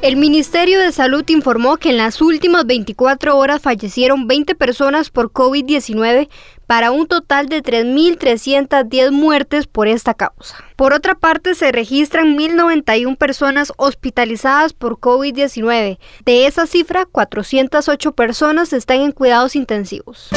El Ministerio de Salud informó que en las últimas 24 horas fallecieron 20 personas por COVID-19 para un total de 3.310 muertes por esta causa. Por otra parte, se registran 1.091 personas hospitalizadas por COVID-19. De esa cifra, 408 personas están en cuidados intensivos.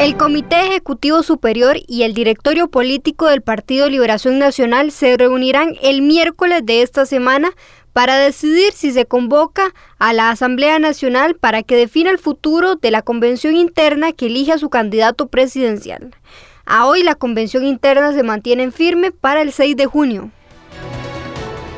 El Comité Ejecutivo Superior y el Directorio Político del Partido Liberación Nacional se reunirán el miércoles de esta semana para decidir si se convoca a la Asamblea Nacional para que defina el futuro de la convención interna que elige a su candidato presidencial. A hoy la convención interna se mantiene firme para el 6 de junio.